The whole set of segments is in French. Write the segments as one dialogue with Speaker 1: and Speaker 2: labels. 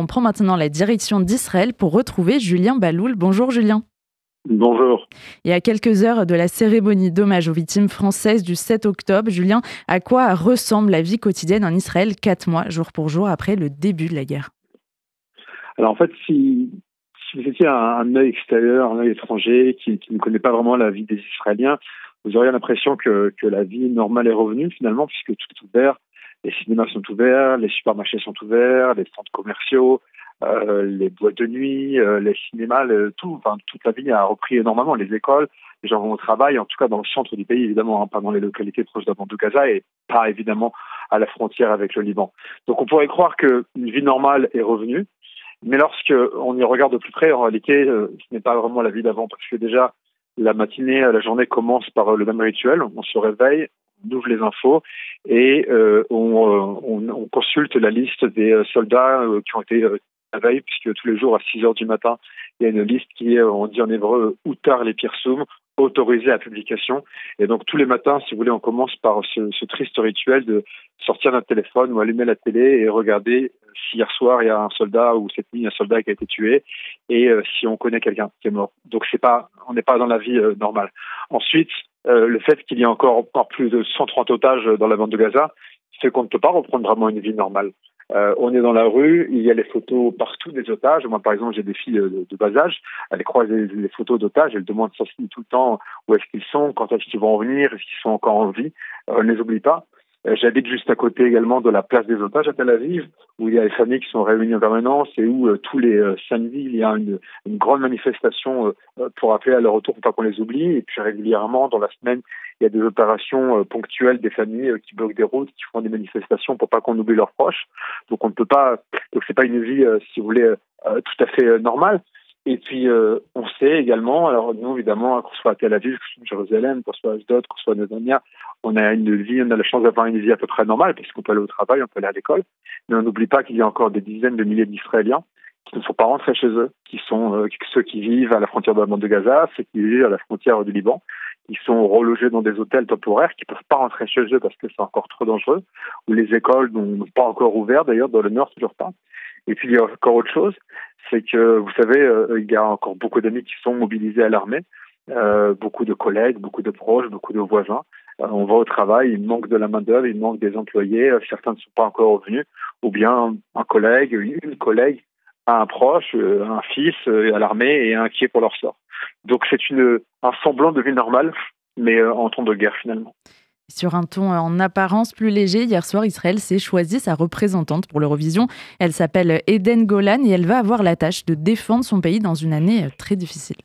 Speaker 1: On prend maintenant la direction d'Israël pour retrouver Julien Baloul. Bonjour Julien.
Speaker 2: Bonjour.
Speaker 1: Et à quelques heures de la cérémonie d'hommage aux victimes françaises du 7 octobre, Julien, à quoi ressemble la vie quotidienne en Israël quatre mois, jour pour jour, après le début de la guerre?
Speaker 2: Alors en fait, si, vous étiez un, un œil extérieur, un œil étranger qui, ne connaît pas vraiment la vie des Israéliens, vous auriez l'impression que, que la vie normale est revenue finalement, puisque tout est ouvert, les cinémas sont ouverts, les supermarchés sont ouverts, les centres commerciaux, euh, les boîtes de nuit, euh, les cinémas, tout, enfin toute la vie a repris énormément. Les écoles, les gens vont au travail, en tout cas dans le centre du pays, évidemment, hein, pas dans les localités proches de de Gaza et pas évidemment à la frontière avec le Liban. Donc on pourrait croire qu'une vie normale est revenue, mais lorsque on y regarde de plus près, en réalité, euh, ce n'est pas vraiment la vie d'avant, parce que déjà la matinée, la journée commence par le même rituel. On se réveille, on ouvre les infos et euh, on, on, on, consulte la liste des soldats qui ont été veille, puisque tous les jours à 6 heures du matin, il y a une liste qui est, on dit en hébreu, Outar les Pirsum, autorisée à publication. Et donc tous les matins, si vous voulez, on commence par ce, ce triste rituel de sortir notre téléphone ou allumer la télé et regarder si hier soir il y a un soldat ou cette nuit un soldat qui a été tué et euh, si on connaît quelqu'un qui est mort. Donc c'est pas, on n'est pas dans la vie euh, normale. Ensuite, euh, le fait qu'il y ait encore, encore plus de 130 otages dans la bande de Gaza, c'est qu'on ne peut pas reprendre vraiment une vie normale. On est dans la rue, il y a les photos partout des otages. Moi, par exemple, j'ai des filles de, bas âge. Elles croisent les, photos d'otages. Elles demandent tout le temps où est-ce qu'ils sont, quand est-ce qu'ils vont revenir, est-ce qu'ils sont encore en vie. On ne les oublie pas. Euh, j'habite juste à côté également de la place des otages à Tel Aviv, où il y a les familles qui sont réunies en permanence et où euh, tous les euh, samedis, il y a une, grande manifestation pour appeler à leur retour pour pas qu'on les oublie. Et puis régulièrement, dans la semaine, il y a des opérations ponctuelles des familles qui bloquent des routes, qui font des manifestations pour pas qu'on oublie leurs proches. Donc on ne peut pas, donc c'est pas une vie, si vous voulez, tout à fait normale. Et puis, euh, on sait également, alors nous, évidemment, qu'on soit à Tel Aviv, qu'on soit à Jérusalem, qu'on soit à Asdod, qu'on soit à Netanya, on a une vie, on a la chance d'avoir une vie à peu près normale, puisqu'on peut aller au travail, on peut aller à l'école. Mais on n'oublie pas qu'il y a encore des dizaines de milliers d'Israéliens qui ne sont pas rentrés chez eux, qui sont euh, ceux qui vivent à la frontière de la bande de Gaza, ceux qui vivent à la frontière du Liban, qui sont relogés dans des hôtels temporaires, qui ne peuvent pas rentrer chez eux parce que c'est encore trop dangereux, ou les écoles n'ont pas encore ouvert, d'ailleurs, dans le nord, toujours pas. Et puis, il y a encore autre chose, c'est que, vous savez, euh, il y a encore beaucoup d'amis qui sont mobilisés à l'armée, euh, beaucoup de collègues, beaucoup de proches, beaucoup de voisins. Euh, on va au travail, il manque de la main-d'œuvre, il manque des employés, euh, certains ne sont pas encore revenus, ou bien un collègue, une collègue un proche, un fils à l'armée et inquiet pour leur sort. Donc, c'est une, un semblant de vie normale, mais en temps de guerre finalement.
Speaker 1: Sur un ton en apparence plus léger, hier soir, Israël s'est choisi sa représentante pour l'Eurovision. Elle s'appelle Eden Golan et elle va avoir la tâche de défendre son pays dans une année euh, très difficile.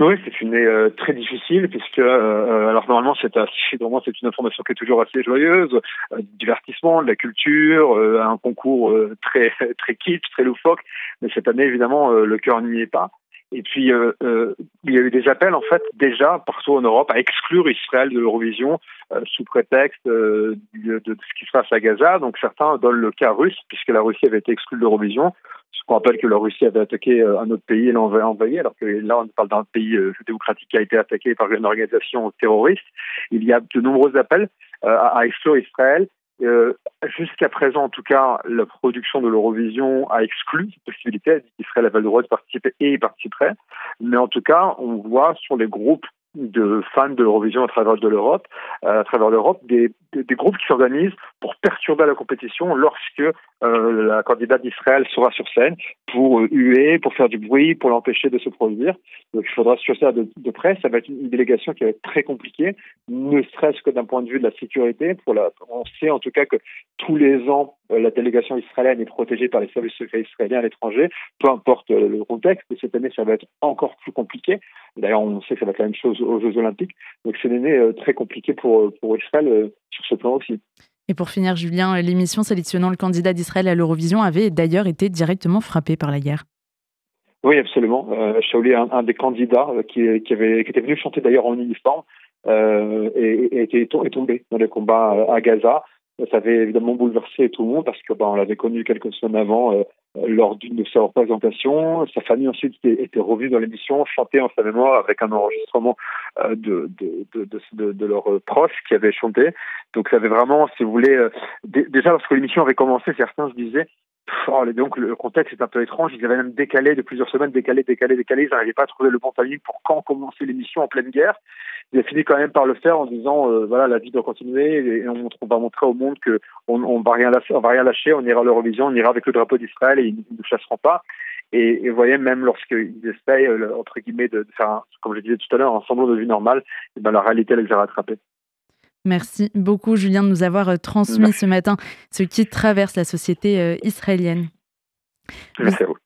Speaker 2: Oui, c'est une année euh, très difficile puisque euh, alors normalement c'est c'est une information qui est toujours assez joyeuse, divertissement, de la culture, un concours très très kitsch, très loufoque, mais cette année évidemment le cœur n'y est pas. Et puis, euh, euh, il y a eu des appels, en fait, déjà partout en Europe à exclure Israël de l'Eurovision euh, sous prétexte euh, de, de, ce qui se passe à Gaza. Donc, certains donnent le cas russe, puisque la Russie avait été exclue de l'Eurovision. Ce qu'on rappelle que la Russie avait attaqué euh, un autre pays et l'a envahi, alors que là, on parle d'un pays démocratique qui a été attaqué par une organisation terroriste. Il y a de nombreux appels à exclure Israël euh, Jusqu'à présent, en tout cas, la production de l'Eurovision a exclu cette possibilité. Israël avait le droit de participer et y participerait. Mais en tout cas, on voit sur les groupes de fans de l'Eurovision à travers l'Europe, euh, à travers l'Europe, des, groupes qui s'organisent pour perturber la compétition lorsque euh, la candidate d'Israël sera sur scène pour euh, huer, pour faire du bruit, pour l'empêcher de se produire. Donc il faudra suivre ça de, près. Ça va être une délégation qui va être très compliquée, ne serait-ce que d'un point de vue de la sécurité. On sait en tout cas que tous les ans, euh, la délégation israélienne est protégée par les services secrets israéliens à l'étranger, peu importe euh, le contexte. Et cette année, ça va être encore plus compliqué. D'ailleurs, on sait que ça va être la même chose aux Jeux Olympiques. Donc c'est une année très compliquée pour, pour Israël sur ce plan aussi.
Speaker 1: Et pour finir, Julien, l'émission sélectionnant le candidat d'Israël à l'Eurovision avait d'ailleurs été directement frappée par la guerre.
Speaker 2: Oui, absolument. Euh, Shaoli un, des candidats euh, qui, était venu chanter d'ailleurs en uniforme euh, et, et, est tombé dans les combats à Gaza. Ça avait évidemment bouleversé tout le monde parce que ben, on l'avait connu quelques semaines avant euh, lors d'une de ses représentations. Sa famille ensuite était, revue dans l'émission, chantait en sa mémoire avec un enregistrement euh, de, de, de, de, de leurs proches qui avaient chanté. Donc ça avait vraiment, si vous voulez, déjà lorsque l'émission avait commencé, certains se disaient Oh, donc le contexte est un peu étrange. Ils avaient même décalé de plusieurs semaines, décalé, décalé, décalé. Ils n'arrivaient pas à trouver le bon timing pour quand commencer l'émission en pleine guerre. Ils ont fini quand même par le faire en disant euh, voilà la vie doit continuer et on, va montrer au monde que on, on va rien lâcher, on ira à l'Eurovision, on ira avec le drapeau d'Israël et ils ne nous chasseront pas. Et, vous voyez, même lorsqu'ils essayent, entre guillemets, de, faire, comme je disais tout à l'heure, un semblant de vie normale, et ben, la réalité, les a rattrapés.
Speaker 1: Merci beaucoup, Julien, de nous avoir euh, transmis ce matin ce qui traverse la société euh, israélienne.
Speaker 2: Merci à vous.